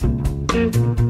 Thank you.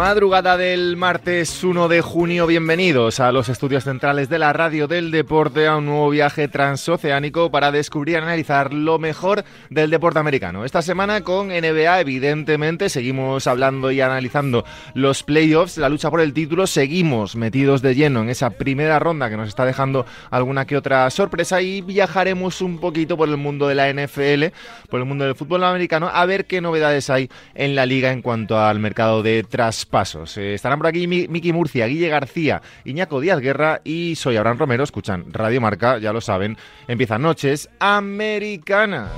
Madrugada del martes 1 de junio, bienvenidos a los estudios centrales de la radio del deporte, a un nuevo viaje transoceánico para descubrir y analizar lo mejor del deporte americano. Esta semana con NBA, evidentemente, seguimos hablando y analizando los playoffs, la lucha por el título, seguimos metidos de lleno en esa primera ronda que nos está dejando alguna que otra sorpresa y viajaremos un poquito por el mundo de la NFL, por el mundo del fútbol americano, a ver qué novedades hay en la liga en cuanto al mercado de traspasos. Eh, estarán por aquí Miki Murcia, Guille García, Iñaco Díaz Guerra y soy Abraham Romero. Escuchan Radio Marca, ya lo saben. Empiezan noches americanas.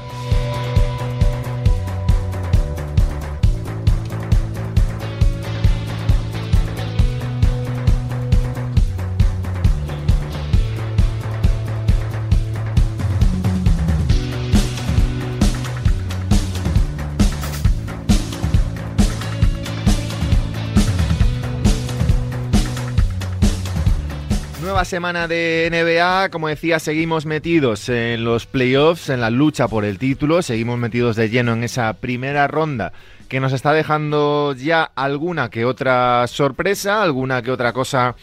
Semana de NBA, como decía, seguimos metidos en los playoffs, en la lucha por el título, seguimos metidos de lleno en esa primera ronda que nos está dejando ya alguna que otra sorpresa, alguna que otra cosa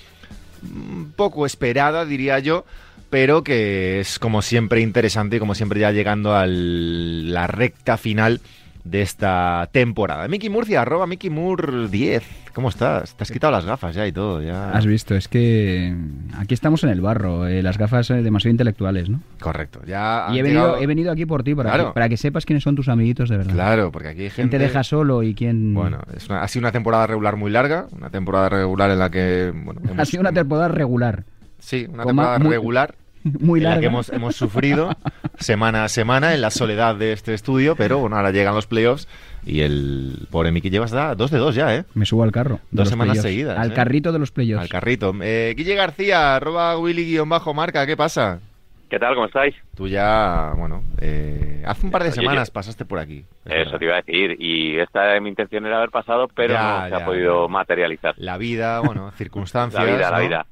poco esperada, diría yo, pero que es como siempre interesante y como siempre ya llegando a la recta final de esta temporada. Mickey Murcia, arroba Mickey Moore 10. ¿Cómo estás? Te has quitado las gafas ya y todo. Ya. Has visto, es que aquí estamos en el barro, eh, las gafas demasiado intelectuales, ¿no? Correcto. Ya y he venido, he venido aquí por ti, para, que, para que sepas quiénes son tus amiguitos de verdad. Claro, porque aquí hay gente... ¿Quién te deja solo y quién...? Bueno, es ha sido una temporada regular muy larga, una temporada regular en la que... Bueno, Ha sido una temporada regular. Sí, una temporada regular muy larga. que hemos, hemos sufrido semana a semana en la soledad de este estudio, pero bueno, ahora llegan los playoffs y el pobre Miki llevas da dos de dos ya, ¿eh? Me subo al carro. Dos semanas seguidas. Al ¿eh? carrito de los playoffs. Al carrito. Eh, Guille García, arroba Willy-marca, ¿qué pasa? ¿Qué tal? ¿Cómo estáis? Tú ya, bueno, eh, hace un par de semanas pasaste por aquí. Eso te iba a decir. Y esta mi intención era haber pasado, pero Ya, no se ya, ha podido ya. materializar. La vida, bueno, circunstancias. La vida, la ¿no? vida.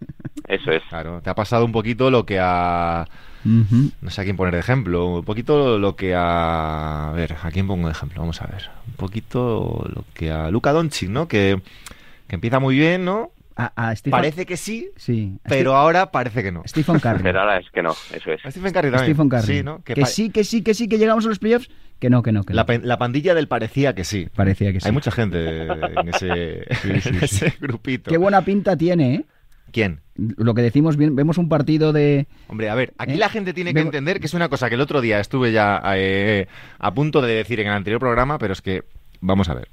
Eso es. Claro, te ha pasado un poquito lo que a... Ujú. No sé a quién poner de ejemplo. Un poquito lo que a... A ver, ¿a quién pongo de ejemplo? Vamos a ver. Un poquito lo que a Luca Doncic, ¿no? Que, que empieza muy bien, ¿no? A, a Stephen- Parece que sí, Sí. pero ahora parece que no. Stephen Curry. Pero ahora es que no, eso es. A Stephen Curry también. Stephen Curry. Sí, ¿no? Que sí, que sí, que sí, que llegamos a los playoffs. Que no, que no, que no. La, pandilla del parecía que sí. Parecía que sí. Hay mucha gente en ese, en ese grupito. Qué buena pinta tiene, ¿eh? ¿Quién? Lo que decimos, bien, vemos un partido de... Hombre, a ver, aquí ¿Eh? la gente tiene que entender que es una cosa que el otro día estuve ya eh, a punto de decir en el anterior programa, pero es que, vamos a ver,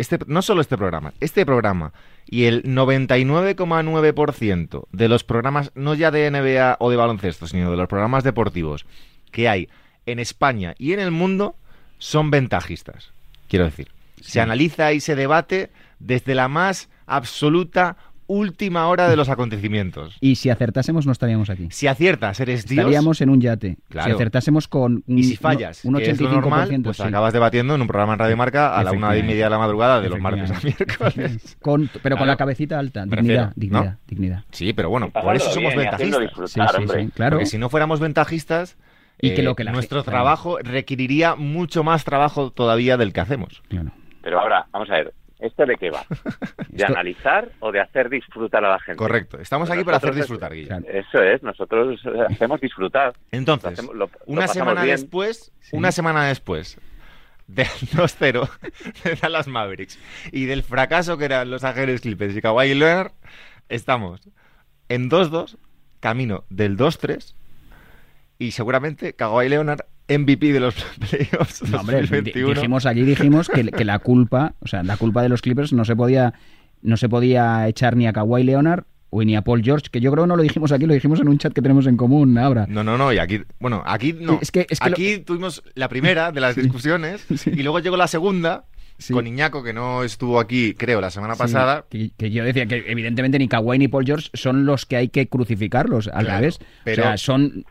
este, no solo este programa, este programa y el 99,9% de los programas, no ya de NBA o de baloncesto, sino de los programas deportivos que hay en España y en el mundo, son ventajistas. Quiero decir, se analiza y se debate desde la más absoluta última hora de los acontecimientos. Y si acertásemos no estaríamos aquí. Si aciertas, eres Dios. Estaríamos en un yate. Claro. Si acertásemos con un, Y si fallas, un que es lo 85%, normal, pues sí. acabas debatiendo en un programa en Radio Marca a la una y media de la madrugada de los martes a miércoles. Con- pero con Claro. la cabecita alta. Dignidad, refiero, dignidad, ¿no? dignidad. Sí, pero bueno, por eso somos bien ventajistas. Sí, sí, claro. Porque si no fuéramos ventajistas, Y que eh, lo que la nuestro trabajo requeriría mucho más trabajo todavía del que hacemos. Claro. Pero ahora, vamos a ver, ¿esto de qué va? ¿De Esto- analizar o de hacer disfrutar a la gente? Correcto. Estamos aquí para hacer disfrutar, Guille. Claro. Eso es, nosotros hacemos disfrutar. Lo Entonces, hacemos- lo- lo una semana bien. después, Sí. una semana después del 2-0 de Dallas Mavericks y del fracaso que eran los Ángeles Clippers y Kawhi Leonard, estamos en 2-2, camino del 2-3 y seguramente Kawhi Leonard MVP de los playoffs No, hombre, di- 2021. dijimos aquí dijimos que, que la culpa, o sea, la culpa de los Clippers no se podía no se podía echar ni a Kawhi Leonard o ni a Paul George, que yo creo no lo dijimos aquí, lo dijimos en un chat que tenemos en común ahora. No, no, no, y aquí, bueno, aquí no. Es que- es que lo- aquí tuvimos la primera de las discusiones Sí. y luego llegó la segunda Sí. con Iñaco, que no estuvo aquí, creo, la semana pasada. que, que yo decía que evidentemente ni Kawhi ni Paul George son los que hay que crucificarlos, al Claro, revés. pero- O sea, son...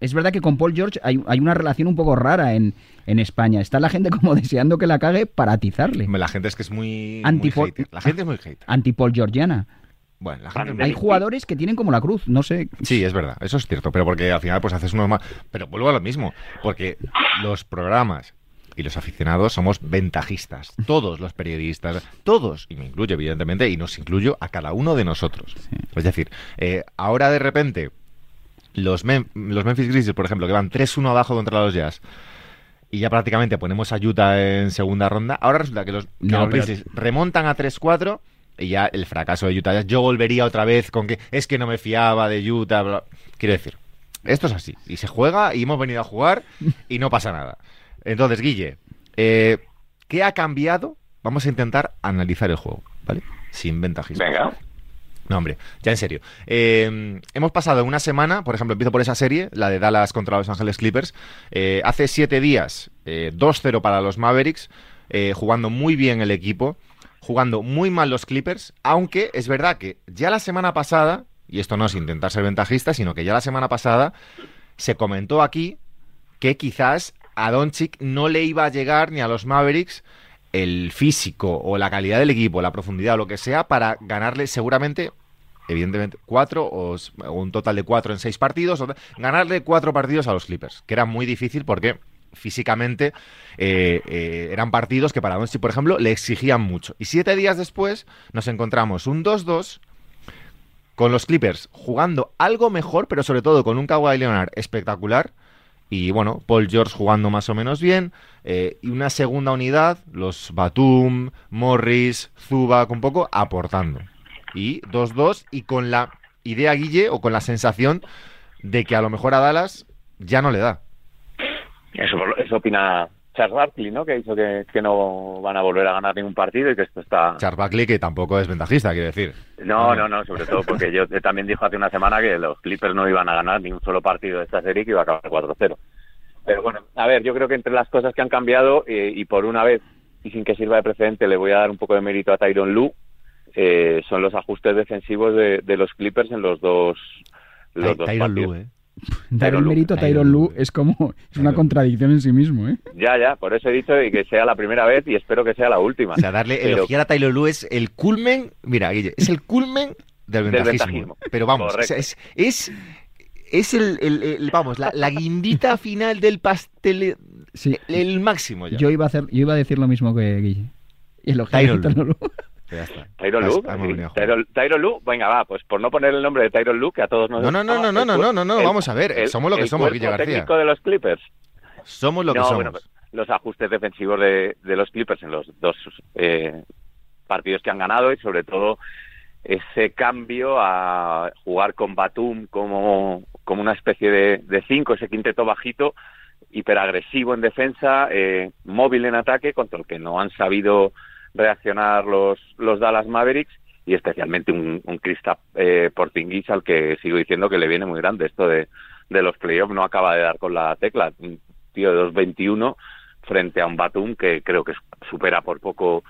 Es verdad que con Paul George hay, hay una relación un poco rara en, en España. Está la gente como deseando que la cague para atizarle. La gente es que es muy, muy Antipol- hater. La gente es muy hater. Anti-Paul Georgiana. Bueno, la gente es muy Hay jugadores que tienen como la cruz, no sé. Sí, es verdad, eso es cierto, pero porque al final pues haces uno más... Pero vuelvo a lo mismo, porque los programas y los aficionados somos ventajistas, todos los periodistas, todos, y me incluyo evidentemente, y nos incluyo a cada uno de nosotros. Es decir, eh, ahora de repente los, Mem- los Memphis Grizzlies, por ejemplo, que van 3-1 abajo contra los Jazz, y ya prácticamente ponemos a Utah en segunda ronda, ahora resulta que los, que No, los pero- Grizzlies remontan a 3-4 y ya el fracaso de Utah Jazz, yo volvería otra vez con que es que no me fiaba de Utah, bla- quiero decir, esto es así, y se juega y hemos venido a jugar y no pasa nada. Entonces, Guille, eh, ¿qué ha cambiado? Vamos a intentar analizar el juego, ¿vale? Sin ventajismo. Venga. No, hombre, ya en serio. Eh, hemos pasado una semana, por ejemplo, empiezo por esa serie, la de Dallas contra Los Ángeles Clippers. Eh, hace siete días, eh, 2-0 para los Mavericks, eh, jugando muy bien el equipo, jugando muy mal los Clippers, aunque es verdad que ya la semana pasada, y esto no es intentar ser ventajista, sino que ya la semana pasada se comentó aquí que quizás a Doncic no le iba a llegar ni a los Mavericks el físico o la calidad del equipo, la profundidad o lo que sea para ganarle seguramente, evidentemente, cuatro o, un total de cuatro en seis partidos, o ganarle cuatro partidos a los Clippers, que era muy difícil porque físicamente eh, eh, eran partidos que para Doncic, por ejemplo, le exigían mucho. Y siete días después nos encontramos un 2-2 con los Clippers jugando algo mejor, pero sobre todo con un Kawhi Leonard espectacular. Y bueno, Paul George jugando más o menos bien. eh, y una segunda unidad, los Batum, Morris, Zubac, un poco aportando. Y 2-2 y con la idea, Guille, o con la sensación de que a lo mejor a Dallas ya no le da. Eso, eso opina Charles Barkley, ¿no? Que ha dicho que, que no van a volver a ganar ningún partido y que esto está... Charles Barkley, que tampoco es ventajista, quiero decir. No, no, no, sobre todo porque yo eh, también dijo hace una semana que los Clippers no iban a ganar ni un solo partido de esta serie que iba a acabar 4-0. Pero bueno, a ver, yo creo que entre las cosas que han cambiado eh, y por una vez y sin que sirva de precedente le voy a dar un poco de mérito a Tyron Lu eh, son los ajustes defensivos de, de los Clippers en los dos los dos Tyronn partidos. Lue, ¿eh? Dar el mérito a Tyron Lu es como. Es una contradicción en sí mismo, ¿eh? Ya, ya, por eso he dicho y que sea la primera vez y espero que sea la última. O sea, darle Pero- elogiar a Taylor Lue es el culmen, mira, Guille, es el culmen del Del ventajismo. ventajismo. Pero vamos, o sea, es, es, es el, el- el- vamos, la, la guindita final del pastel, Sí. el, el máximo ya. Yo iba a hacer, yo iba a decir lo mismo que Guille. Y elogiar a. Tyronn Lu. Ya. Tyro Lu. Venga, va, pues por no poner el nombre de Tyro Lu, que a todos nos. No, no, no, no, no, no, no, no, vamos a ver. Somos lo que somos, Guilla García. técnico de los Clippers. Somos lo que somos. Pues, los ajustes defensivos de, los Clippers en los dos eh, partidos que han ganado y sobre todo ese cambio a jugar con Batum como, como una especie de, cinco, ese quinteto bajito, hiperagresivo en defensa, eh, móvil en ataque, contra el que no han sabido reaccionar los, los Dallas Mavericks y especialmente un, un Kristaps eh, Porzingis al que sigo diciendo que le viene muy grande esto de, de los playoffs, no acaba de dar con la tecla, un tío de 2.21 frente a un Batum que creo que supera por poco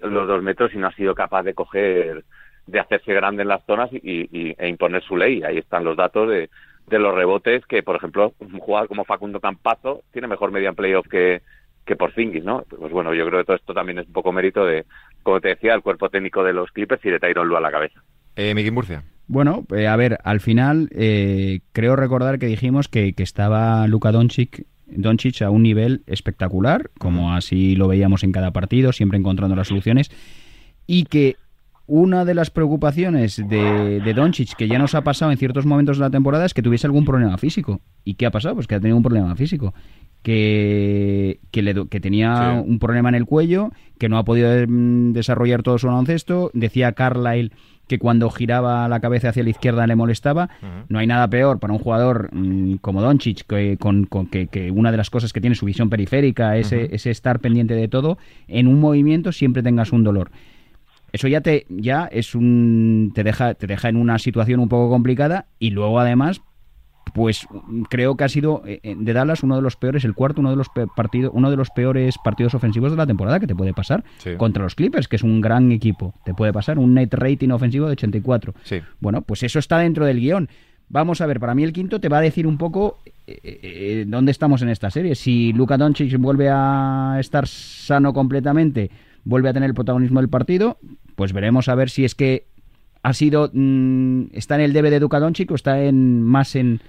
los dos metros y no ha sido capaz de coger, de hacerse grande en las zonas y, y- e imponer su ley. Ahí están los datos de, de los rebotes que, por ejemplo, un jugador como Facundo Campazo tiene mejor media en playoff que, que Porzingis, ¿no? Pues bueno, yo creo que todo esto también es un poco mérito de, como te decía, el cuerpo técnico de los Clippers y de Tyron Lue a la cabeza. Eh, Miki Murcia. Bueno, eh, a ver, al final eh, creo recordar que dijimos que, que estaba Luka Doncic, Doncic a un nivel espectacular, como así lo veíamos en cada partido, siempre encontrando las soluciones, y que una de las preocupaciones de, de Doncic, que ya nos ha pasado en ciertos momentos de la temporada, es que tuviese algún problema físico. ¿Y qué ha pasado? Pues que ha tenido un problema físico. Que, que, le do- que tenía Sí. un problema en el cuello, que no ha podido mm, desarrollar todo su baloncesto. Decía Carlyle que cuando giraba la cabeza hacia la izquierda le molestaba. No hay nada peor para un jugador mm, como Doncic, que, con, con- que, que una de las cosas que tiene su visión periférica, ese, ese estar pendiente de todo, en un movimiento siempre tengas un dolor. eso ya te ya es un te deja te deja en una situación un poco complicada y luego además pues creo que ha sido eh, eh, de Dallas uno de los peores, el cuarto, uno de los partidos, uno de los peores partidos ofensivos de la temporada que te puede pasar contra los Clippers, que es un gran equipo. Te puede pasar un net rating ofensivo de 84. Bueno, pues eso está dentro del guion. Vamos a ver, para mí el quinto te va a decir un poco eh, dónde estamos en esta serie. Si Luka Doncic vuelve a estar sano completamente, vuelve a tener el protagonismo del partido, pues veremos a ver si es que ha sido mm, está en el debe de Luka Doncic o está en más en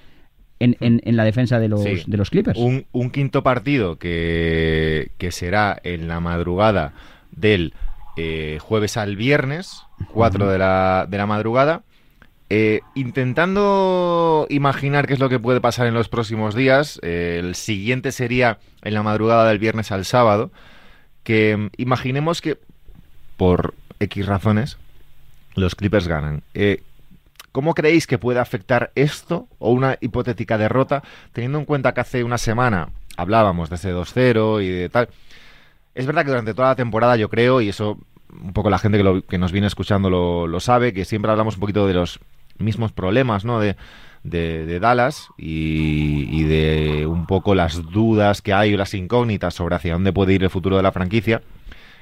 en, en, la defensa de los, de los Clippers. Un, un quinto partido que, que, será en la madrugada del eh, jueves al viernes, 4 de la, de la madrugada. Eh, intentando imaginar qué es lo que puede pasar en los próximos días, eh, el siguiente sería en la madrugada del viernes al sábado, que mm, imaginemos que por X razones los Clippers ganan. ¿Cómo creéis que puede afectar esto o una hipotética derrota, teniendo en cuenta que hace una semana hablábamos de ese 2-0 y de tal? Es verdad que durante toda la temporada yo creo, y eso un poco la gente que, nos viene escuchando lo, sabe, que siempre hablamos un poquito de los mismos problemas, ¿no? De, Dallas y, de un poco las dudas que hay o las incógnitas sobre hacia dónde puede ir el futuro de la franquicia.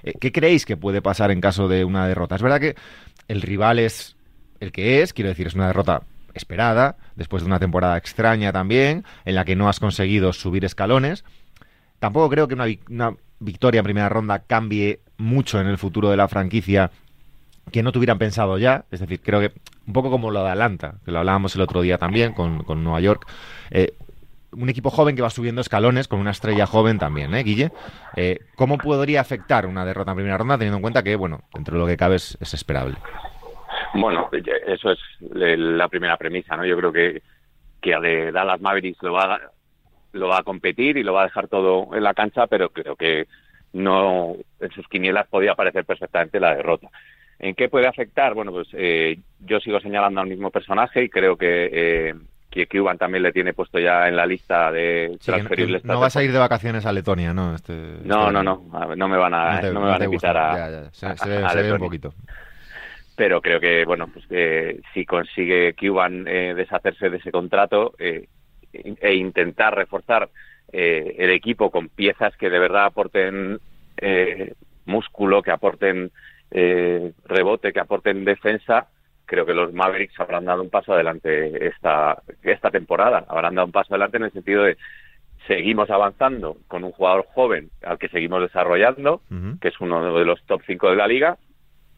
Eh, ¿Qué creéis que puede pasar en caso de una derrota? Es verdad que el rival es el que es, quiero decir, es una derrota esperada, después de una temporada extraña también, en la que no has conseguido subir escalones. Tampoco creo que una, victoria en primera ronda cambie mucho en el futuro de la franquicia que no tuvieran pensado ya. Es decir, creo que un poco como lo de Atlanta, que lo hablábamos el otro día también con, Nueva York. Eh, un equipo joven que va subiendo escalones con una estrella joven también, ¿eh, Guille? Eh, ¿Cómo podría afectar una derrota en primera ronda teniendo en cuenta que, bueno, dentro de lo que cabe es esperable? Bueno, eso es la primera premisa, ¿no? Yo creo que, que de Dallas Mavericks lo va, lo va a competir y lo va a dejar todo en la cancha, pero creo que no en sus quinielas podía aparecer perfectamente la derrota. ¿En qué puede afectar? Bueno, pues eh, yo sigo señalando al mismo personaje y creo que, eh, que Cuban también le tiene puesto ya en la lista de transferibles. no, vas a ir de vacaciones a Letonia, ¿no? Este, no, no, no, no, me van a, no, me van a invitar a, Se, ve un poquito pero creo que bueno pues que si consigue Cuban eh, deshacerse de ese contrato eh, e intentar reforzar eh, el equipo con piezas que de verdad aporten músculo que aporten rebote que aporten defensa creo que los Mavericks habrán dado un paso adelante esta esta temporada. Habrán dado un paso adelante en el sentido de seguimos avanzando con un jugador joven al que seguimos desarrollando, que es uno de los top 5 de la liga,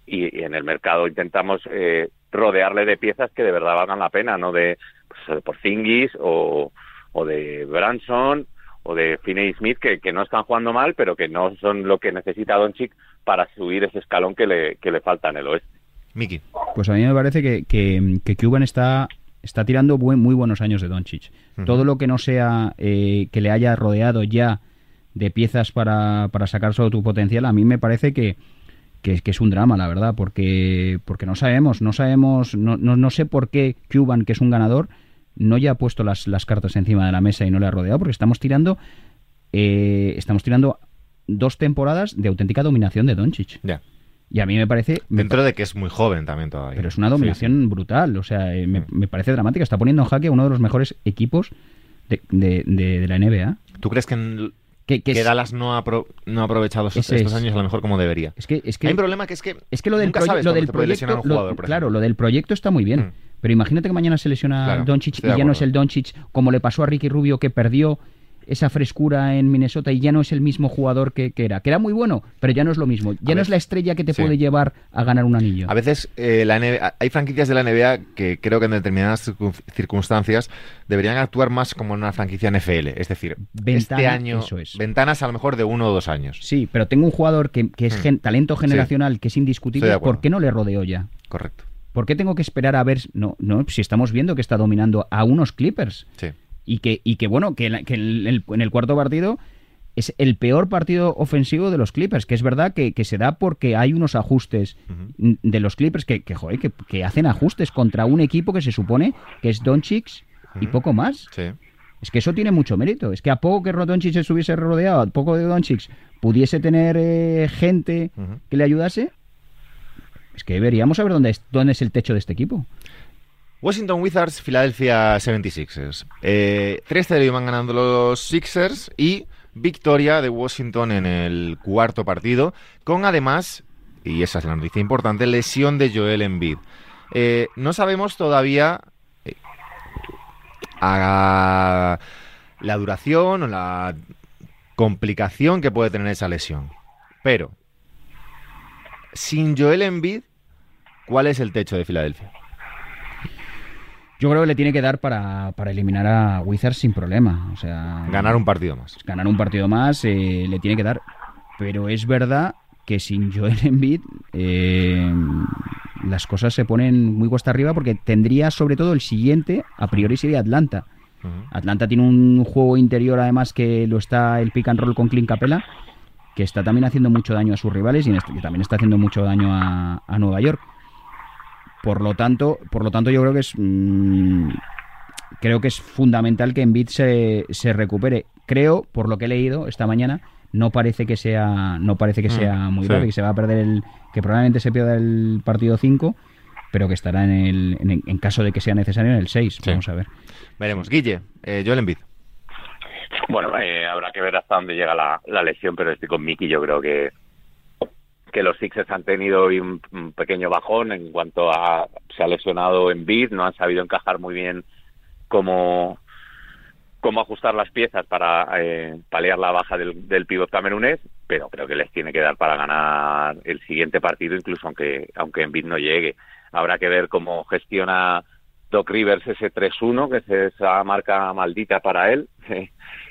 y, en el mercado intentamos eh, rodearle de piezas que de verdad valgan la pena, no de pues, Porzingis o, o de Branson o de Finney Smith que, que, no están jugando mal, pero que no son lo que necesita Doncic para subir ese escalón que le, que le falta en el oeste. Miki. Pues a mí me parece que, que, que Cuban está está tirando muy buenos años de Doncic. Todo lo que no sea eh, que le haya rodeado ya de piezas para, para sacar todo tu potencial, a mí me parece que, que, es un drama, la verdad, porque, porque no sabemos, no sabemos, no, no, sé por qué Cuban, que es un ganador, no ya ha puesto las, las cartas encima de la mesa y no le ha rodeado, porque estamos tirando, eh, estamos tirando dos temporadas de auténtica dominación de Doncic. Ya. Y a mí me parece... Dentro de que es muy joven también todavía. Pero es una dominación brutal, o sea, eh, me, me, parece dramática. Está poniendo en jaque a uno de los mejores equipos de, de, de, la NBA. ¿Tú crees que en que, Dallas no ha, no ha aprovechado estos, años a lo mejor como debería. Es que, es que, Hay un problema que es que, es que lo del, lo del proyecto, claro, lo del proyecto está muy bien. Mm. Pero imagínate que mañana se lesiona Doncic y ya no es el Doncic como le pasó a Ricky Rubio que perdió esa frescura en Minnesota y ya no es el mismo jugador que, era. Que era muy bueno, pero ya no es lo mismo. Ya no es la estrella que te puede llevar a ganar un anillo. A veces eh, la hay franquicias de la NBA que creo que en determinadas circunstancias deberían actuar más como una franquicia NFL. Es decir, este año, ventanas a lo mejor de uno o dos años. Sí, pero tengo un jugador que, es hmm. talento generacional, que es indiscutible. ¿Por qué no le rodeo ya? Correcto. ¿Por qué tengo que esperar a ver? No, no, si estamos viendo que está dominando a unos Clippers. Sí y que, y que bueno, que, en, el, cuarto partido es el peor partido ofensivo de los Clippers, que es verdad que, se da porque hay unos ajustes de los Clippers que, que, joder, que, hacen ajustes contra un equipo que se supone que es Doncic y poco más. Es que eso tiene mucho mérito. Es que a poco que Doncic se estuviese rodeado, a poco de Doncic pudiese tener eh, gente que le ayudase, Es que deberíamos saber dónde es, dónde es el techo de este equipo. Washington Wizards, Philadelphia 76ers. Eh, 3-0 iban ganando los Sixers y victoria de Washington en el cuarto partido, con además, y esa es la noticia importante, lesión de Joel Embiid. Eh, no sabemos todavía eh, a la duración o la complicación que puede tener esa lesión. Pero, sin Joel Embiid, ¿cuál es el techo de Filadelfia? Yo creo que le tiene que dar para, para eliminar a Wizards sin problema. O sea, Ganar un partido más. ganar un partido más eh, le tiene que dar. Pero es verdad que sin Joel Embiid eh, las cosas se ponen muy cuesta arriba porque tendría sobre todo el siguiente, a priori sería Atlanta. Atlanta tiene un juego interior además que lo está el pick and roll con Clint Capella, que está también haciendo mucho daño a sus rivales y este- que también está haciendo mucho daño a, a Nueva York. Por lo tanto, por lo tanto yo creo que es mm, creo que es fundamental que Embiid se, se recupere. Creo, por lo que he leído esta mañana, no parece que sea no parece que Mm, sea muy sí. grave, que se va a perder el que probablemente se pierda el partido 5, pero que estará en el en, en caso de que sea necesario en el 6, Sí. vamos a ver. Veremos. Guille, eh, Joel Embiid. Bueno, eh, habrá que ver hasta dónde llega la, la lesión, pero estoy con Miki. Yo creo que que los Sixers han tenido hoy un, pequeño bajón en cuanto a se ha lesionado en bid, no han sabido encajar muy bien cómo cómo ajustar las piezas para eh, paliar la baja del, del pívot camerunés, pero creo que les tiene que dar para ganar el siguiente partido, incluso aunque aunque en bid no llegue. Habrá que ver cómo gestiona Doc Rivers ese 3-1, que es esa marca maldita para él,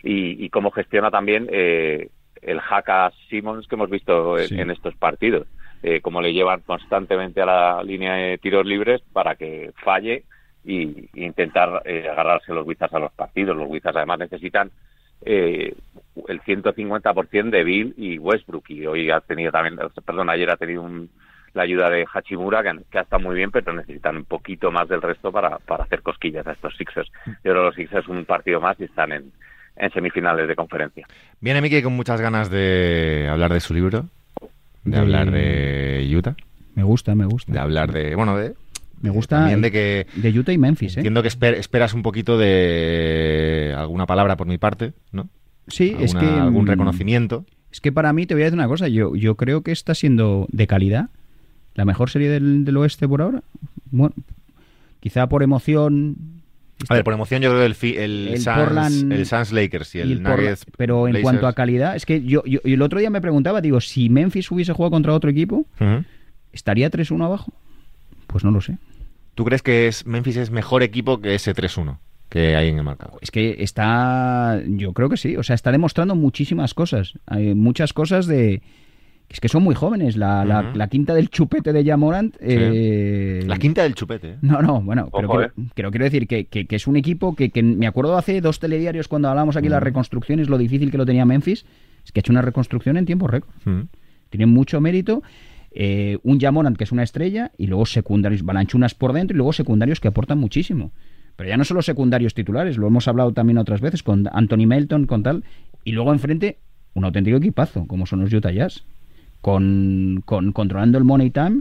y, y cómo gestiona también eh, el hack a Simmons que hemos visto en, Sí. en estos partidos, eh, cómo le llevan constantemente a la línea de tiros libres para que falle y, y intentar eh, agarrarse los Wizards a los partidos. Los Wizards además necesitan eh, el 150% de Bill y Westbrook y hoy ha tenido también, perdón, ayer ha tenido un, la ayuda de Hachimura que, que ha estado muy bien, pero necesitan un poquito más del resto para, para hacer cosquillas a estos Sixers. Yo creo que los Sixers un partido más y están en, en semifinales de conferencia. Viene Miki con muchas ganas de hablar de su libro, de, De- hablar de Utah, Me gusta, me gusta. de hablar de, bueno, de Me gusta también de que de Utah y Memphis, ¿eh? entiendo que esper- esperas un poquito de alguna palabra por mi parte, ¿no? Sí, es que algún mm, reconocimiento. Es que para mí te voy a decir una cosa, yo, yo creo que está siendo de calidad la mejor serie del, del oeste por ahora. Bueno, quizá por emoción. A ver, por emoción yo creo que el, fi- el, El Suns, Portland el Suns Lakers y el, y el Portland- Nuggets pero en Blazers- cuanto a calidad, es que yo, yo el otro día me preguntaba, digo, si Memphis hubiese jugado contra otro equipo. ¿estaría 3-1 abajo? Pues no lo sé. ¿Tú crees que es, Memphis es mejor equipo que ese 3-1 que hay en el marcador? Es que está, yo creo que sí, o sea, está demostrando muchísimas cosas, Hay muchas cosas de... Es que son muy jóvenes, la, la- quinta del chupete de Jamorant... eh, La quinta del chupete, ¿eh? No, no, bueno, pero Ojo, quiero, pero quiero decir que, que- que es un equipo que, que me acuerdo hace dos telediarios cuando hablábamos aquí de las Ujú. reconstrucciones, lo difícil que lo tenía Memphis, es que ha hecho una reconstrucción en tiempo récord. Ujú. Tiene mucho mérito. eh, un Jamorant que es una estrella y luego secundarios, balanchunas por dentro y luego secundarios que aportan muchísimo. Pero ya no solo secundarios titulares, lo hemos hablado también otras veces con Anthony Melton, con tal. Y luego enfrente un auténtico equipazo, como son los Utah Jazz. Con, con controlando el money time,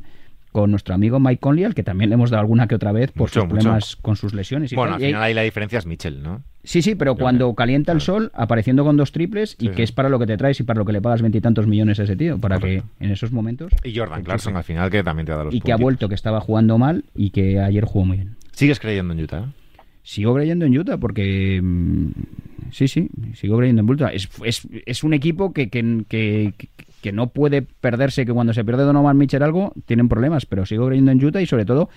con nuestro amigo Mike Conley, al que también le hemos dado alguna que otra vez por Mucho, sus mucho. problemas con sus lesiones. Y Bueno, tal. al final ahí la diferencia es Mitchell, ¿no? Sí, sí, pero cuando calienta el sol, apareciendo con dos triples, y Sí, que es para lo que te traes y para lo que le pagas veintitantos millones a ese tío, para Correcto. que en esos momentos... Y Jordan Clarkson al final que también te da los y que ha vuelto, que estaba jugando mal y que ayer jugó muy bien. ¿Sigues creyendo en Utah? Sigo creyendo en Utah porque... mm, Sí, sí, sigo creyendo en Utah. Es, es, es un equipo que, que, que, que no puede perderse, que cuando se pierde Donovan Mitchell algo, tienen problemas, pero sigo creyendo en Utah y sobre todo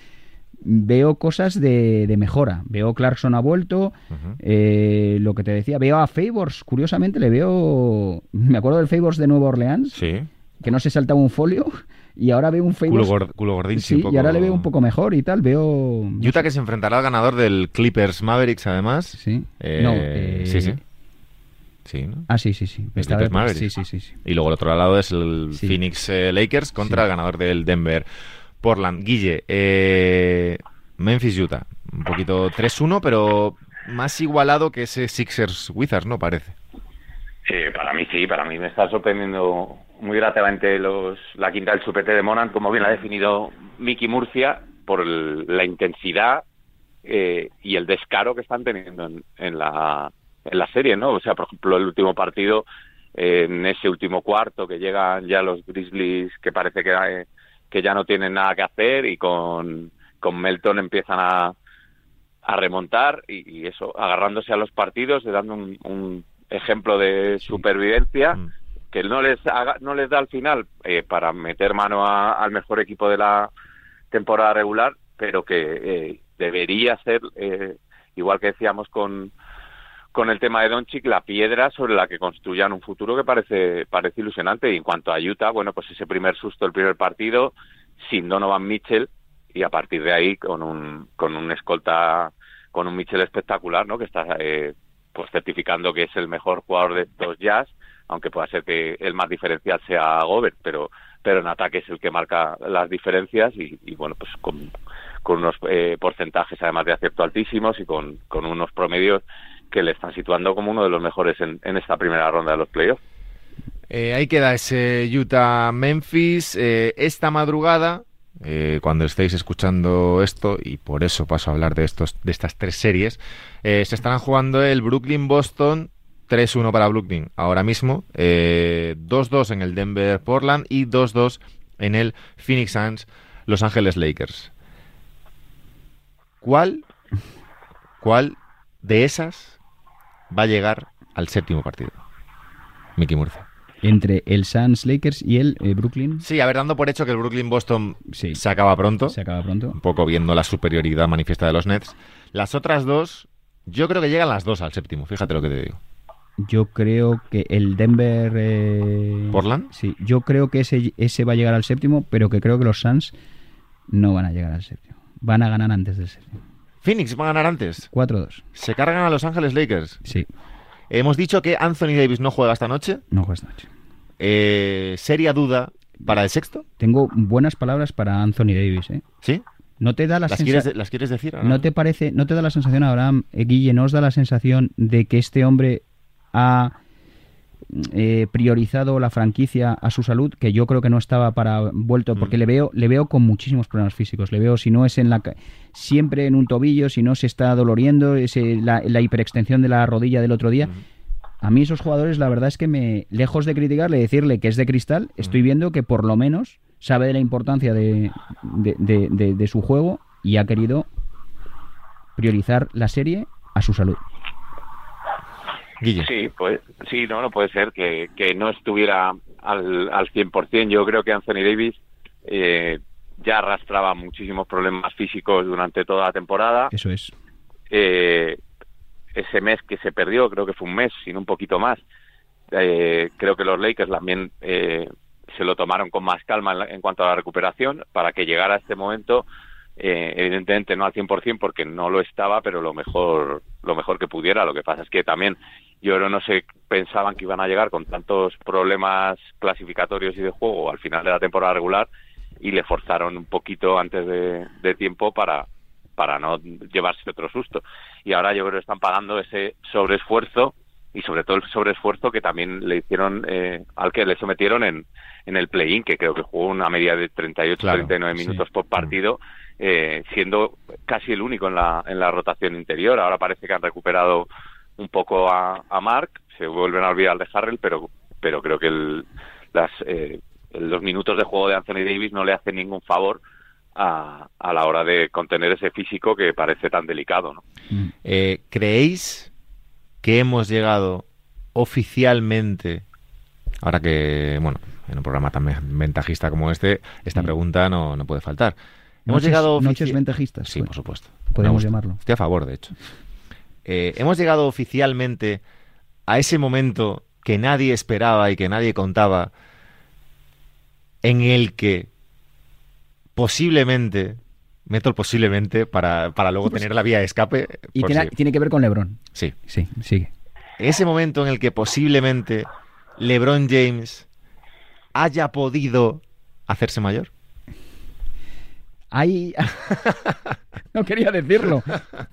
veo cosas de, de mejora. Veo Clarkson ha vuelto, eh, lo que te decía, veo a Favors, curiosamente le veo... Me acuerdo del Favors de Nueva Orleans, Sí. que no se saltaba un folio, y ahora veo un Culo, Favors... gord- culo gordín, sí, Sí, un poco- y ahora le veo un poco mejor y tal, veo... Utah que se enfrentará al ganador del Clippers Mavericks, además. Sí. Eh, No, eh, Sí, sí. Sí, ¿no? Ah, sí, sí, sí. El Clippers Mavericks. Sí, sí, sí, sí. Y luego el otro lado es el Sí. Phoenix eh, Lakers contra Sí. el ganador del Denver Portland. Guille, eh, Memphis Utah. Un poquito 3-1, pero más igualado que ese Sixers Wizards, ¿no? Parece. Eh, para mí sí, para mí me está sorprendiendo muy gratamente los, la quinta del Supete de Monan, como bien ha definido Miki Murcia, por la intensidad eh, y el descaro que están teniendo en, en, la, en la serie, ¿no? O sea, por ejemplo, el último partido, en ese último cuarto que llegan ya los Grizzlies que parece que, eh, que ya no tienen nada que hacer y con, con Melton empiezan a, a remontar y, eso, agarrándose a los partidos, dando un, un ejemplo de supervivencia. Mm que no les no les da al final eh, para meter mano al mejor equipo de la temporada regular, pero que eh, debería ser eh, igual que decíamos con con el tema de Doncic la piedra sobre la que construyan un futuro que parece parece ilusionante. Y en cuanto a Utah bueno pues ese primer susto el primer partido sin Donovan Mitchell y a partir de ahí con un con un escolta con un Mitchell espectacular no que está pues certificando que es el mejor jugador de estos Jazz aunque pueda ser que el más diferencial sea Gobert, pero pero en ataque es el que marca las diferencias y, bueno, pues con, con unos eh, porcentajes además de acierto altísimos y con, con unos promedios que le están situando como uno de los mejores en, esta primera ronda de los playoffs. Eh, ahí queda ese Utah-Memphis. Eh, esta madrugada, eh, cuando estéis escuchando esto, y por eso paso a hablar de, estos, de estas tres series, se estarán jugando el Brooklyn-Boston 3-1 para Brooklyn ahora mismo, 2-2 eh, en el Denver Portland y 2-2 en el Phoenix Suns Los Ángeles Lakers. ¿Cuál, ¿Cuál de esas va a llegar al séptimo partido? Mickey Murcia. Entre el Suns Lakers y el eh, Brooklyn. Sí, a ver, dando por hecho que el Brooklyn Boston se acaba pronto. Se acaba pronto. Un poco viendo la superioridad manifiesta de los Nets. Las otras dos, yo creo que llegan las dos al séptimo, fíjate lo que te digo. Yo creo que el Denver. Eh, ¿Portland? Sí, yo creo que ese, ese va a llegar al séptimo, pero que creo que los Suns no van a llegar al séptimo. Van a ganar antes del séptimo. ¿Phoenix va a ganar antes? 4-2. ¿Se cargan a Los Ángeles Lakers? Sí. Hemos dicho que Anthony Davis no juega esta noche. No juega esta noche. Eh, ¿Seria duda para el sexto? Tengo buenas palabras para Anthony Davis, ¿eh? ¿Sí? ¿No te da la ¿Las, quieres, ¿Las quieres decir? ¿No te parece, no te da la sensación, Abraham, eh, Guille, no os da la sensación de que este hombre ha eh, priorizado la franquicia a su salud, que yo creo que no estaba para vuelto, mm. porque le veo, le veo con muchísimos problemas físicos. Le veo si no es en la siempre en un tobillo, si no se está doloriendo, ese, la, hiperextensión de la rodilla del otro día. Mm. A mí esos jugadores, la verdad es que me, lejos de criticarle, decirle que es de cristal, mm. estoy viendo que por lo menos sabe de la importancia de, de su juego y ha querido priorizar la serie a su salud. Sí, pues sí, no, no puede ser que, que no estuviera al, al 100%. Yo creo que Anthony Davis eh, ya arrastraba muchísimos problemas físicos durante toda la temporada. Eso es. Eh, ese mes que se perdió, creo que fue un mes, sino un poquito más. Eh, creo que los Lakers también eh, se lo tomaron con más calma en, en, cuanto a la recuperación para que llegara a este momento eh, evidentemente no al 100% porque no lo estaba, pero lo mejor lo mejor que pudiera. Lo que pasa es que también yo no sé pensaban que iban a llegar con tantos problemas clasificatorios y de juego al final de la temporada regular y le forzaron un poquito antes de, tiempo para para no llevarse otro susto. Y ahora yo creo que están pagando ese sobreesfuerzo y sobre todo el sobreesfuerzo que también le hicieron eh, al que le sometieron en, en el play-in, que creo que jugó una media de 38-39 minutos por partido eh, siendo casi el único en la, en la rotación interior. Ahora parece que han recuperado un poco a, a Mark, se vuelven a olvidar de Harrell, pero, pero creo que el, las, eh, los minutos de juego de Anthony Davis no le hacen ningún favor a, a, la hora de contener ese físico que parece tan delicado. ¿no? Mm. Eh, ¿Creéis que hemos llegado oficialmente, ahora que, bueno, en un programa tan ventajista como este, esta mm. pregunta no, no puede faltar. Hemos llegado noches ventajistas. Sí, por supuesto. Podemos llamarlo. Estoy a favor, de hecho. Eh, hemos llegado oficialmente a ese momento que nadie esperaba y que nadie contaba, en el que posiblemente, meto el posiblemente para, para luego pues tener la vía de escape. Y tiene, tiene, que ver con Lebron. Sí. Sí, sigue. Ese momento en el que posiblemente Lebron James haya podido hacerse mayor. Hay... no quería decirlo,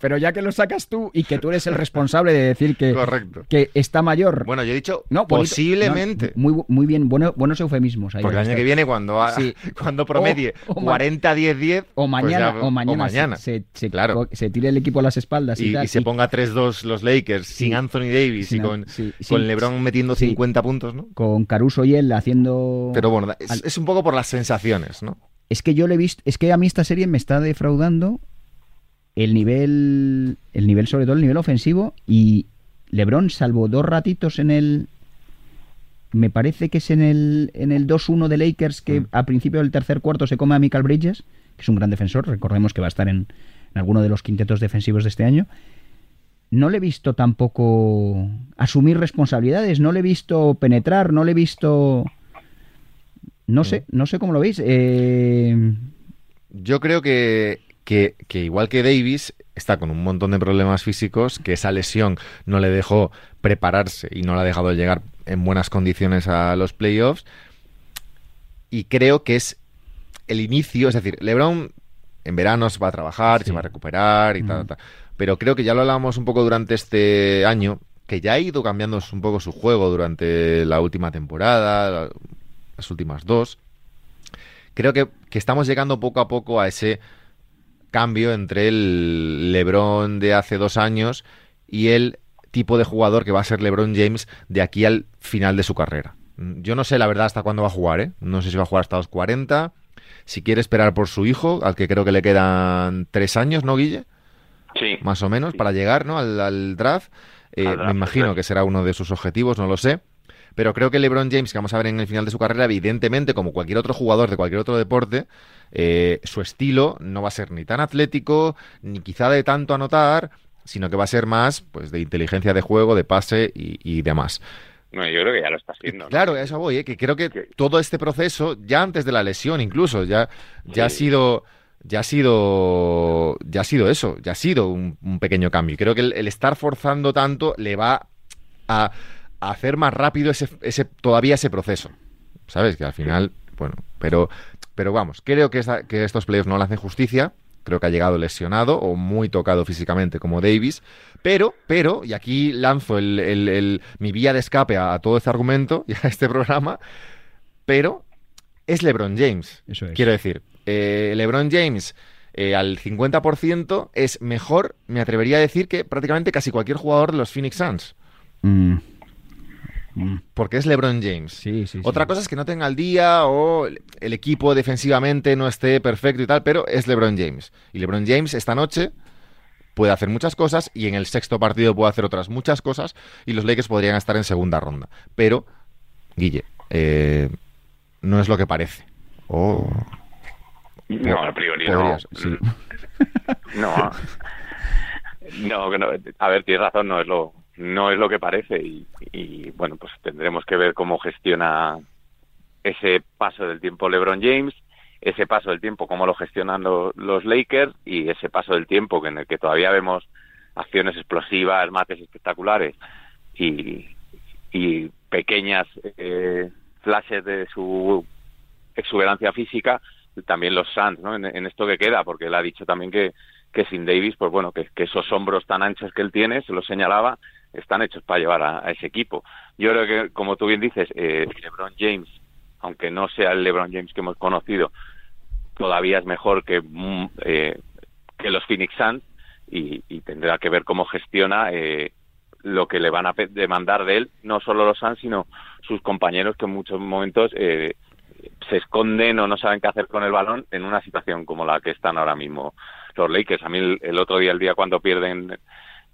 pero ya que lo sacas tú y que tú eres el responsable de decir que, Correcto. que está mayor. Bueno, yo he dicho No, posiblemente. no, muy, muy bien, bueno, buenos eufemismos. ahí Porque el año que viene, cuando, Sí. cuando promedie O- o ma- 40-10-10, O pues mañana, ya- o mañana, o mañana. Se, se, Claro. se tire el equipo a las espaldas y, y, tal, y se ponga 3-2 los Lakers Sí. sin Anthony Davis y con, con LeBron metiendo sí. 50 puntos, ¿no? con Caruso y él haciendo... Pero bueno, es un poco por las sensaciones, ¿no? Es que yo le he visto, es que a mí esta serie me está defraudando el nivel, el nivel sobre todo el nivel ofensivo y LeBron salvo dos ratitos en el, me parece que es en el en el 2-1 de Lakers que Mm. a principio del tercer cuarto se come a Michael Bridges, que es un gran defensor, recordemos que va a estar en, en alguno de los quintetos defensivos de este año. No le he visto tampoco asumir responsabilidades, no le he visto penetrar, no le he visto no sé, no sé cómo lo veis. Eh, Yo creo que, que, que igual que Davis está con un montón de problemas físicos, que esa lesión no le dejó prepararse y no le ha dejado llegar en buenas condiciones a los playoffs. Y creo que es el inicio, es decir, LeBron en verano se va a trabajar, Sí. se va a recuperar y Mm. tal, tal. Pero creo que ya lo hablábamos un poco durante este año, que ya ha ido cambiando un poco su juego durante la última temporada, la- las últimas dos. Creo que, que estamos llegando poco a poco a ese cambio entre el LeBron de hace dos años y el tipo de jugador que va a ser LeBron James de aquí al final de su carrera. Yo no sé la verdad hasta cuándo va a jugar, ¿eh? No sé si va a jugar hasta los 40. Si quiere esperar por su hijo, al que creo que le quedan tres años, ¿no, Guille? Sí. Más o menos, Sí. para llegar ¿no? al, al draft. Eh, Al draft, me imagino que será uno de sus objetivos, no lo sé. Pero creo que LeBron James, que vamos a ver en el final de su carrera, evidentemente, como cualquier otro jugador de cualquier otro deporte, eh, su estilo no va a ser ni tan atlético, ni quizá de tanto anotar, sino que va a ser más pues de inteligencia de juego, de pase y, y demás. No, yo creo que ya lo está haciendo. ¿no? Claro, a eso voy, ¿eh? que creo que todo este proceso, ya antes de la lesión incluso, ya, ya ha sido... Ya ha sido. Ya ha sido eso. Ya ha sido un, un pequeño cambio. Creo que el, el estar forzando tanto le va a hacer más rápido ese, ese, todavía ese proceso. ¿Sabes? Que al final. Bueno, pero. Pero vamos, creo que, esta- que estos playoffs no le hacen justicia. Creo que ha llegado lesionado o muy tocado físicamente como Davis. Pero, pero, y aquí lanzo el, el- el- mi vía de escape a, a todo este argumento y a este programa. Pero es LeBron James. Eso es. Quiero decir, eh, LeBron James eh, al 50% es mejor, me atrevería a decir, que prácticamente casi cualquier jugador de los Phoenix Suns. Mm. Mm. Porque es LeBron James. Sí, sí, sí. Otra cosa es que no tenga el día o el- equipo defensivamente no esté perfecto y tal, pero es LeBron James. Y LeBron James esta noche puede hacer muchas cosas y en el sexto partido puede hacer otras muchas cosas y los Lakers podrían estar en segunda ronda. Pero, Guille, eh, no es lo que parece. No, a priori no. No. No, no. A ver, tienes razón, no es lo, no es lo que parece y, bueno, pues tendremos que ver cómo gestiona ese paso del tiempo LeBron James, ese paso del tiempo cómo lo gestionan lo- los Lakers y ese paso del tiempo que en el que todavía vemos acciones explosivas, mates espectaculares y, y pequeñas eh, flashes de su exuberancia física, también los Suns, ¿no? En, en esto que queda, porque él ha dicho también que, que sin Davis, pues bueno, que, que esos hombros tan anchos que él tiene, se los señalaba, están hechos para llevar a, ese equipo. Yo creo que, como tú bien dices, eh, LeBron James, aunque no sea el LeBron James que hemos conocido, todavía es mejor que, mm, eh, que los Phoenix Suns y, tendrá que ver cómo gestiona eh, lo que le van a demandar de él, no solo los Suns, sino sus compañeros que en muchos momentos eh, se esconden o no saben qué hacer con el balón en una situación como la que están ahora mismo los Lakers. A mí el, el otro día, el día cuando pierden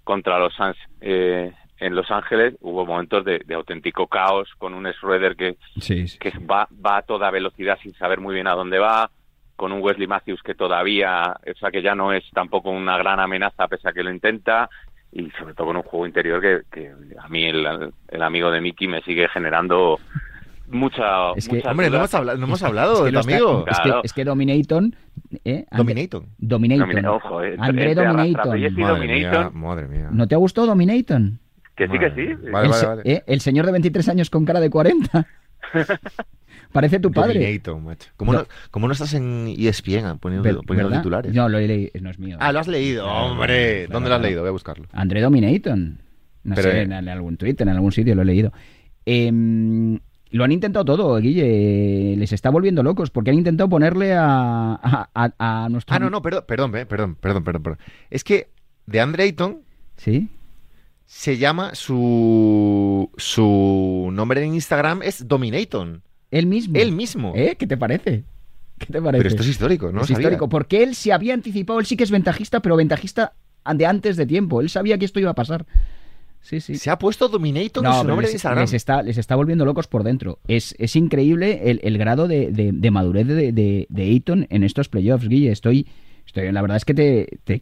contra los Suns eh, en Los Ángeles, hubo momentos de, de auténtico caos con un Schroeder que, Sí, sí. que va, va a toda velocidad sin saber muy bien a dónde va, con un Wesley Matthews que todavía, o sea, que ya no es tampoco una gran amenaza pese a que lo intenta, y sobre todo con un juego interior que, que a mí el, el amigo de Mickey me sigue generando mucha... Es que, Hombre, no hemos hablado, no hemos hablado Es que de lo tu está- amigo. es, que, Claro. es que Dominaton. ¿eh? Dominaton. Domina- ojo, eh, André Dominaton. Madre mía, Dominaton, madre mía. ¿No te ha gustado Dominaton? que sí, que sí. Vale, el, vale, vale. ¿eh? el señor de 23 años con cara de 40. Parece tu padre. Dominator, macho. ¿Cómo, no, ¿Cómo no estás en ESPN poniendo, poniendo titulares? No, lo he leído, no es mío. Ah, lo has leído, hombre. claro, ¿Dónde lo has leído? Voy a buscarlo. André Dominaton. No Pero, sé, eh, en, en algún Twitter, en algún sitio lo he leído. Em, lo han intentado todo, Guille. Les está volviendo locos porque han intentado ponerle a, a, a- a nuestro. Ah, no, no, perdón, perdón, eh, perdón, perdón, perdón, perdón. Es que de Andre Ayton ¿Sí? se llama su su nombre en Instagram es Dominaton. Él mismo. Él mismo. ¿Eh? ¿Qué te parece? ¿Qué te parece? Pero esto es histórico, ¿no? es sabía. histórico, porque él se había anticipado, él sí que es ventajista, pero ventajista de antes de tiempo. Él sabía que esto iba a pasar. Sí, sí. Se ha puesto Dominaton en su nombre les, en Instagram. les está, les está volviendo locos por dentro. Es, es increíble el, el grado de, de- de madurez de, de, de Ayton en estos playoffs, Guille. Estoy, estoy, la verdad es que te, te,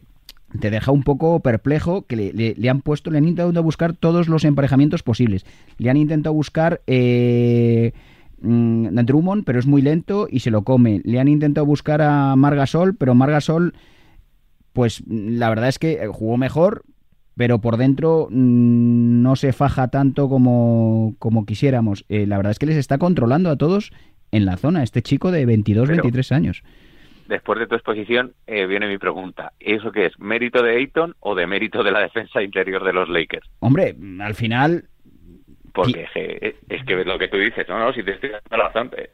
te deja un poco perplejo que le, le- le han puesto, le han intentado buscar todos los emparejamientos posibles. Le han intentado buscar eh, mm, Drummond, pero es muy lento y se lo come. Le han intentado buscar a Margasol, pero Margasol, pues la verdad es que jugó mejor, pero por dentro mm, no se faja tanto como, como quisiéramos. Eh, la verdad es que les está controlando a todos en la zona, este chico de 22, Pero- 23 años. Después de tu exposición eh, viene mi pregunta. ¿Eso qué es? ¿Mérito de Ayton o de mérito de la defensa interior de los Lakers? Hombre, al final, Porque je, es que lo que tú dices, no, no, si te estoy dando razón. eh,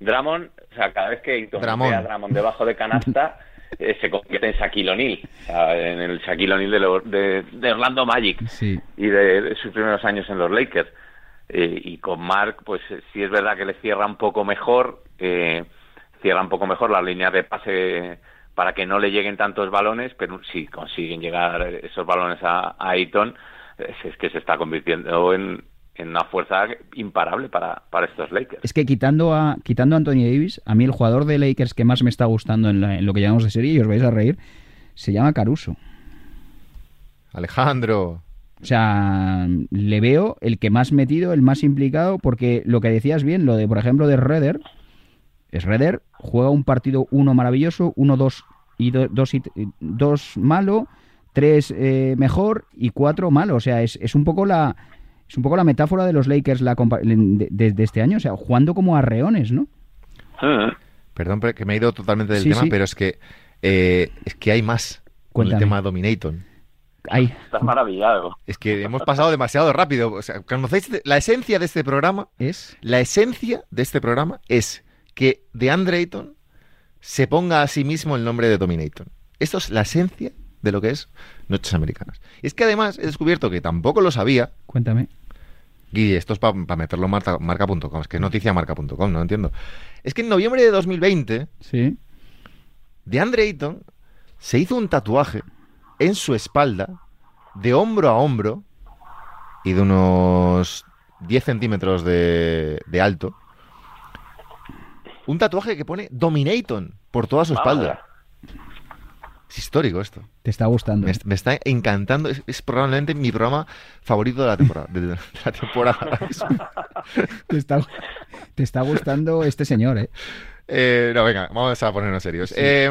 Drummond, o sea, cada vez que Ayton ve a Drummond debajo de canasta, eh, se convierte en Shaquille O'Neal, en el Shaquille O'Neal de, lo- de, de Orlando Magic sí. y de, de sus primeros años en los Lakers. Eh, y con Mark, pues eh, sí es verdad que le cierra un poco mejor, eh, cierra un poco mejor las líneas de pase para que no le lleguen tantos balones, pero si consiguen llegar esos balones a, a Ayton, es, es que se está convirtiendo en, en una fuerza imparable para, para estos Lakers. Es que quitando a, quitando a Anthony Davis, a mí el jugador de Lakers que más me está gustando en, la- en lo que llamamos de serie, y os vais a reír, se llama Caruso. Alejandro. O sea, le veo el que más metido, el más implicado, porque lo que decías bien, lo de, por ejemplo, de Redder, es Redder, juega un partido uno maravilloso, uno dos y do- dos, y- dos malo, tres eh, mejor y cuatro malo. O sea, es, es un poco la es un poco la metáfora de los Lakers la de, de- de este año, o sea, jugando como arreones, ¿no? Ah, Perdón pero que me he ido totalmente del Sí, tema, sí. pero es que eh, es que hay más con el tema Dominaton. Ay, Estás maravillado. Es que hemos pasado demasiado rápido. O sea, ¿conocéis la esencia de este programa? es La esencia de este programa es que de Andre Ayton se ponga a sí mismo el nombre de Dominaton. Esto es la esencia de lo que es Noches Americanas. Y es que además he descubierto que tampoco lo sabía. cuéntame. Guille, esto es para meterlo en marca- marca.com. Es que es noticia marca.com, no entiendo. Es que en noviembre de 2020, Sí. de Andre Ayton se hizo un tatuaje en su espalda, de hombro a hombro, y de unos 10 centímetros de, de alto. Un tatuaje que pone Dominaton por toda su espalda. Es histórico esto. Te está gustando. Me, me está encantando. Es, es probablemente mi programa favorito de la temporada. de- de la temporada. Te está, te está gustando este señor, ¿eh? Eh, no, venga, vamos a ponernos serios. Eh,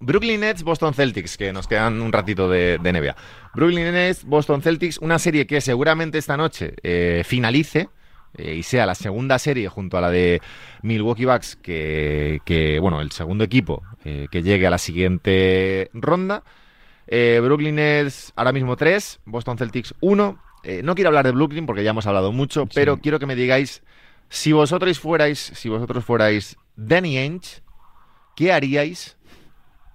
Brooklyn Nets, Boston Celtics, que nos quedan un ratito de, de NBA. Brooklyn Nets, Boston Celtics, una serie que seguramente esta noche eh, finalice eh, y sea la segunda serie junto a la de Milwaukee Bucks, que, que, bueno, el segundo equipo eh, que llegue a la siguiente ronda. Eh, Brooklyn Nets ahora mismo 3, Boston Celtics 1. Eh, no quiero hablar de Brooklyn porque ya hemos hablado mucho, Sí. pero quiero que me digáis si vosotros fuerais, si vosotros fuerais Danny Ainge, ¿qué haríais?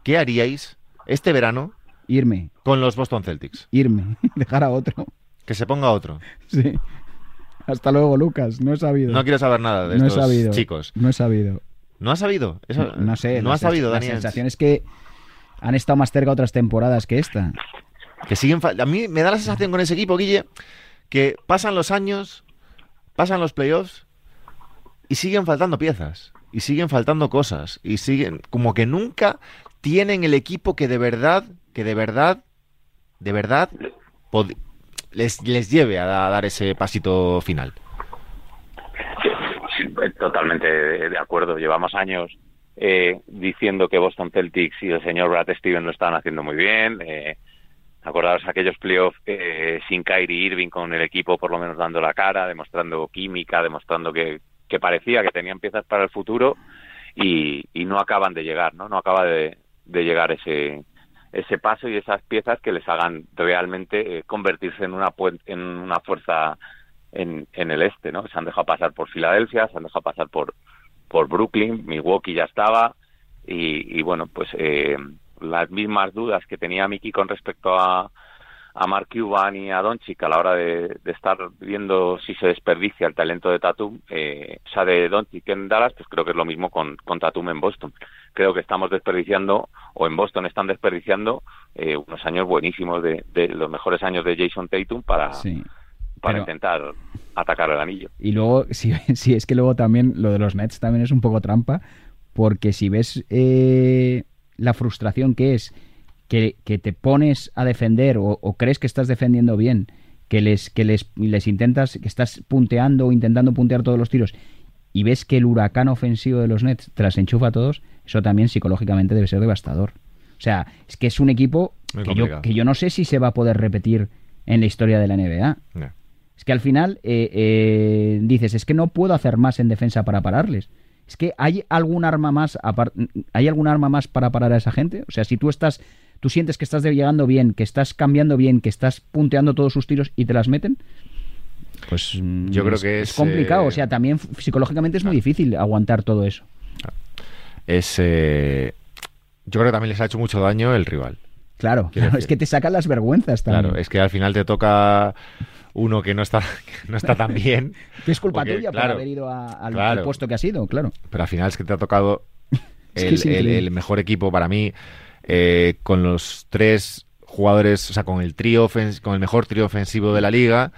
¿Qué haríais este verano Irme, con los Boston Celtics? irme, dejar a otro. Que se ponga otro. Sí. Hasta luego, Lucas. No he sabido. No quiero saber nada de No he estos sabido. chicos. No he sabido. ¿No has sabido? Eso- No sé. No has sabido, Danny La sensación es que han estado más cerca otras temporadas que esta. Que siguen a mí me da la sensación con ese equipo, Guille, que pasan los años, pasan los playoffs y siguen faltando piezas y siguen faltando cosas y siguen como que nunca tienen el equipo que de verdad, que de verdad, de verdad les, les lleve a dar ese pasito final. Sí, totalmente de acuerdo. Llevamos años eh, diciendo que Boston Celtics y el señor Brad Stevens lo están haciendo muy bien. eh, Acordaros aquellos playoffs eh, sin Kyrie Irving con el equipo por lo menos dando la cara, demostrando química, demostrando que, que parecía que tenían piezas para el futuro y, y no acaban de llegar, ¿no? No acaba de, de llegar ese ese paso y esas piezas que les hagan realmente eh, convertirse en una en una fuerza en, en el este, ¿no? Se han dejado pasar por Filadelfia, se han dejado pasar por por Brooklyn, Milwaukee ya estaba y, bueno, pues eh, las mismas dudas que tenía Miki con respecto a, a Mark Cuban y a Doncic a la hora de, de, estar viendo si se desperdicia el talento de Tatum, eh, o sea, de Doncic en Dallas, pues creo que es lo mismo con, con Tatum en Boston. Creo que estamos desperdiciando, o en Boston están desperdiciando, eh, unos años buenísimos de, de, los mejores años de Jason Tatum para, para intentar atacar el anillo. Y luego, si, si, es que luego también lo de los Nets también es un poco trampa, porque si ves eh, la frustración que es que, que te pones a defender o, o, crees que estás defendiendo bien, que les, que les, les intentas, que estás punteando o intentando puntear todos los tiros y ves que el huracán ofensivo de los Nets te las enchufa a todos, eso también psicológicamente debe ser devastador. O sea, es que es un equipo que yo, que yo, no sé si se va a poder repetir en la historia de la NBA. Yeah. Es que al final eh, eh, dices, es que no puedo hacer más en defensa para pararles. Es que hay algún arma más, hay algún arma más para parar a esa gente. O sea, si tú estás tú sientes que estás llegando bien, que estás cambiando bien, que estás punteando todos sus tiros y te las meten, pues yo creo que es, es complicado. Eh... O sea, también psicológicamente es muy difícil aguantar todo eso. Es, eh... yo creo que también les ha hecho mucho daño el rival. Claro, claro es que te sacan las vergüenzas también. Claro, es que al final te toca uno que no está, que no está tan bien. es culpa porque, tuya claro, por haber ido a, al, claro, al, puesto que ha sido, claro. Pero al final es que te ha tocado el, el, el mejor equipo para mí eh, con los tres jugadores, o sea, con el trío con el mejor trío ofensivo de la liga.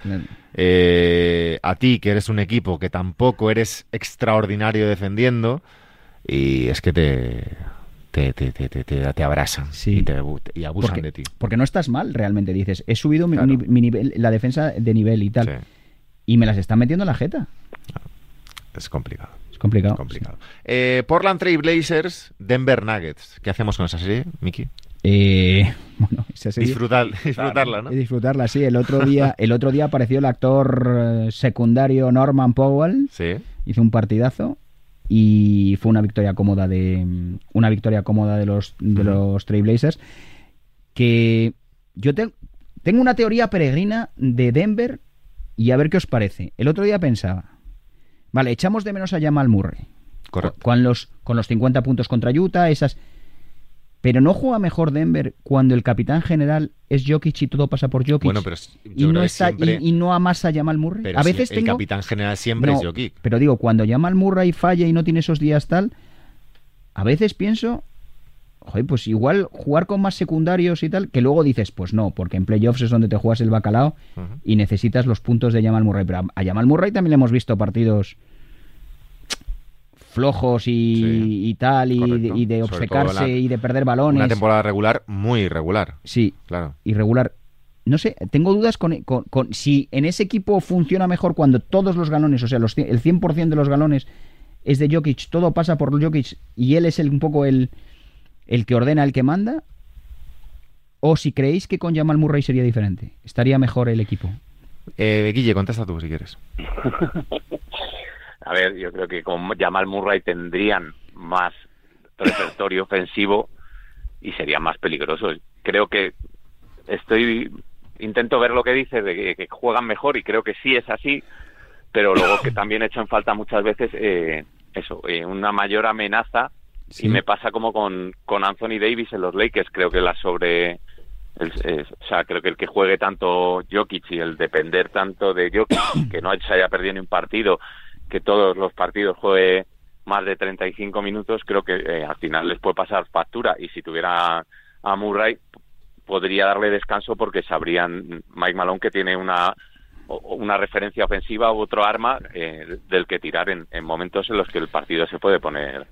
Eh, a ti, que eres un equipo que tampoco eres extraordinario defendiendo, y es que te. Te, te, te, te, te abrazan sí. y, te, y abusan porque, de ti. Porque no estás mal, realmente dices. He subido claro. mi, mi, nivel, la defensa de nivel y tal. Sí. Y me las están metiendo en la jeta. Es complicado. Es complicado. Es complicado. Sí. Eh, Portland Trail Blazers, Denver Nuggets. ¿Qué hacemos con esa serie, Miki? Eh, bueno, esa serie, Disfrutar, disfrutarla, ¿no? Disfrutarla, sí. El otro día, el otro día apareció el actor eh, secundario Norman Powell. Sí. Hizo un partidazo y fue una victoria cómoda de una victoria cómoda de los de uh -huh. los Trailblazers que yo te, tengo una teoría peregrina de Denver y a ver qué os parece. El otro día pensaba, vale, echamos de menos a Jamal Murray. Correcto. Con los con los 50 puntos contra Utah, esas pero no juega mejor Denver cuando el capitán general es Jokic y todo pasa por Jokic. Bueno, pero y, no está, siempre... y, y, no amasa a Jamal Murray. Pero a veces si tengo... el capitán general siempre no, es Jokic. Pero digo, cuando Jamal Murray falla y no tiene esos días tal, a veces pienso, joder, pues igual jugar con más secundarios y tal, que luego dices, pues no, porque en playoffs es donde te juegas el bacalao uh -huh. y necesitas los puntos de Jamal Murray. Pero a Jamal Murray también le hemos visto partidos flojos y, sí, y tal, y, de obcecarse la, y de perder balones. Una temporada regular muy irregular. Sí, claro. irregular. No sé, tengo dudas con, con, con, si en ese equipo funciona mejor cuando todos los galones, o sea, los, el 100% de los galones es de Jokic, todo pasa por Jokic y él es el, un poco el, el que ordena, el que manda, o si creéis que con Jamal Murray sería diferente, estaría mejor el equipo. Eh, Guille, contesta tú si quieres. A ver, yo creo que con Jamal Murray tendrían más repertorio ofensivo y serían más peligrosos. Creo que estoy intento ver lo que dice de que, que, juegan mejor y creo que sí es así, pero luego que también he hecho en falta muchas veces eh, eso, eh, una mayor amenaza sí. y me pasa como con, con Anthony Davis en los Lakers, creo que la sobre el, eh, o sea, creo que el que juegue tanto Jokic y el depender tanto de Jokic, que no se haya perdido ni un partido, que todos los partidos juegue más de 35 minutos, creo que eh, al final les puede pasar factura. Y si tuviera a Murray, podría darle descanso porque sabrían Mike Malone que tiene una una referencia ofensiva u otro arma eh, del que tirar en, en, momentos en los que el partido se puede poner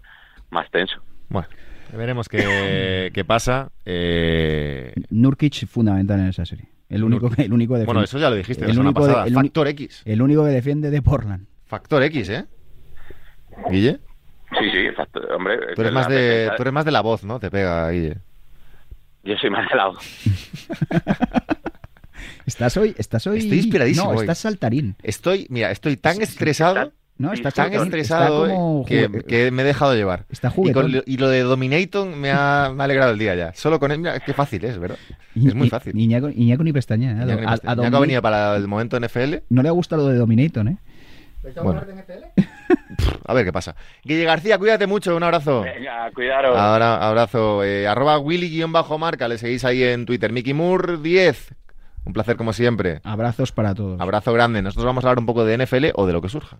más tenso. Bueno, veremos qué, qué pasa. Eh... Nurkic fundamental en esa serie. El único, que, el único defiende. Bueno, eso ya lo dijiste el la semana pasada. De, el Factor X. El único que defiende de Portland. Factor X, ¿eh? Guille. Sí, sí, factor, hombre. Tú eres, más de, defensa... tú eres más de la voz, ¿no? Te pega, Guille. Yo soy más helado. Estás hoy, estás hoy. Estoy inspiradísimo No, hoy. estás saltarín. Estoy, mira, estoy tan estresado, No, Sí, estás tan estresado está como hoy que, que me he dejado llevar. Está Y, con y lo de Dominator me ha, me ha alegrado el día ya. Solo con él, mira, qué fácil es, ¿verdad? Es muy fácil. Iñaco, Iñaco ni pestaña. ¿eh? Ya que A- a ya que ha Dominate- venido para el momento NFL, No le ha gustado lo de Dominator, ¿eh? Bueno. a ver qué pasa. Guille García, cuídate mucho, un abrazo. Venga, cuidaros. Ahora, abrazo. Eh, arroba Willy-marca, le seguís ahí en Twitter. Mickey Moore 10. Un placer como siempre. Abrazos para todos. Abrazo grande. Nosotros vamos a hablar un poco de NFL o de lo que surja.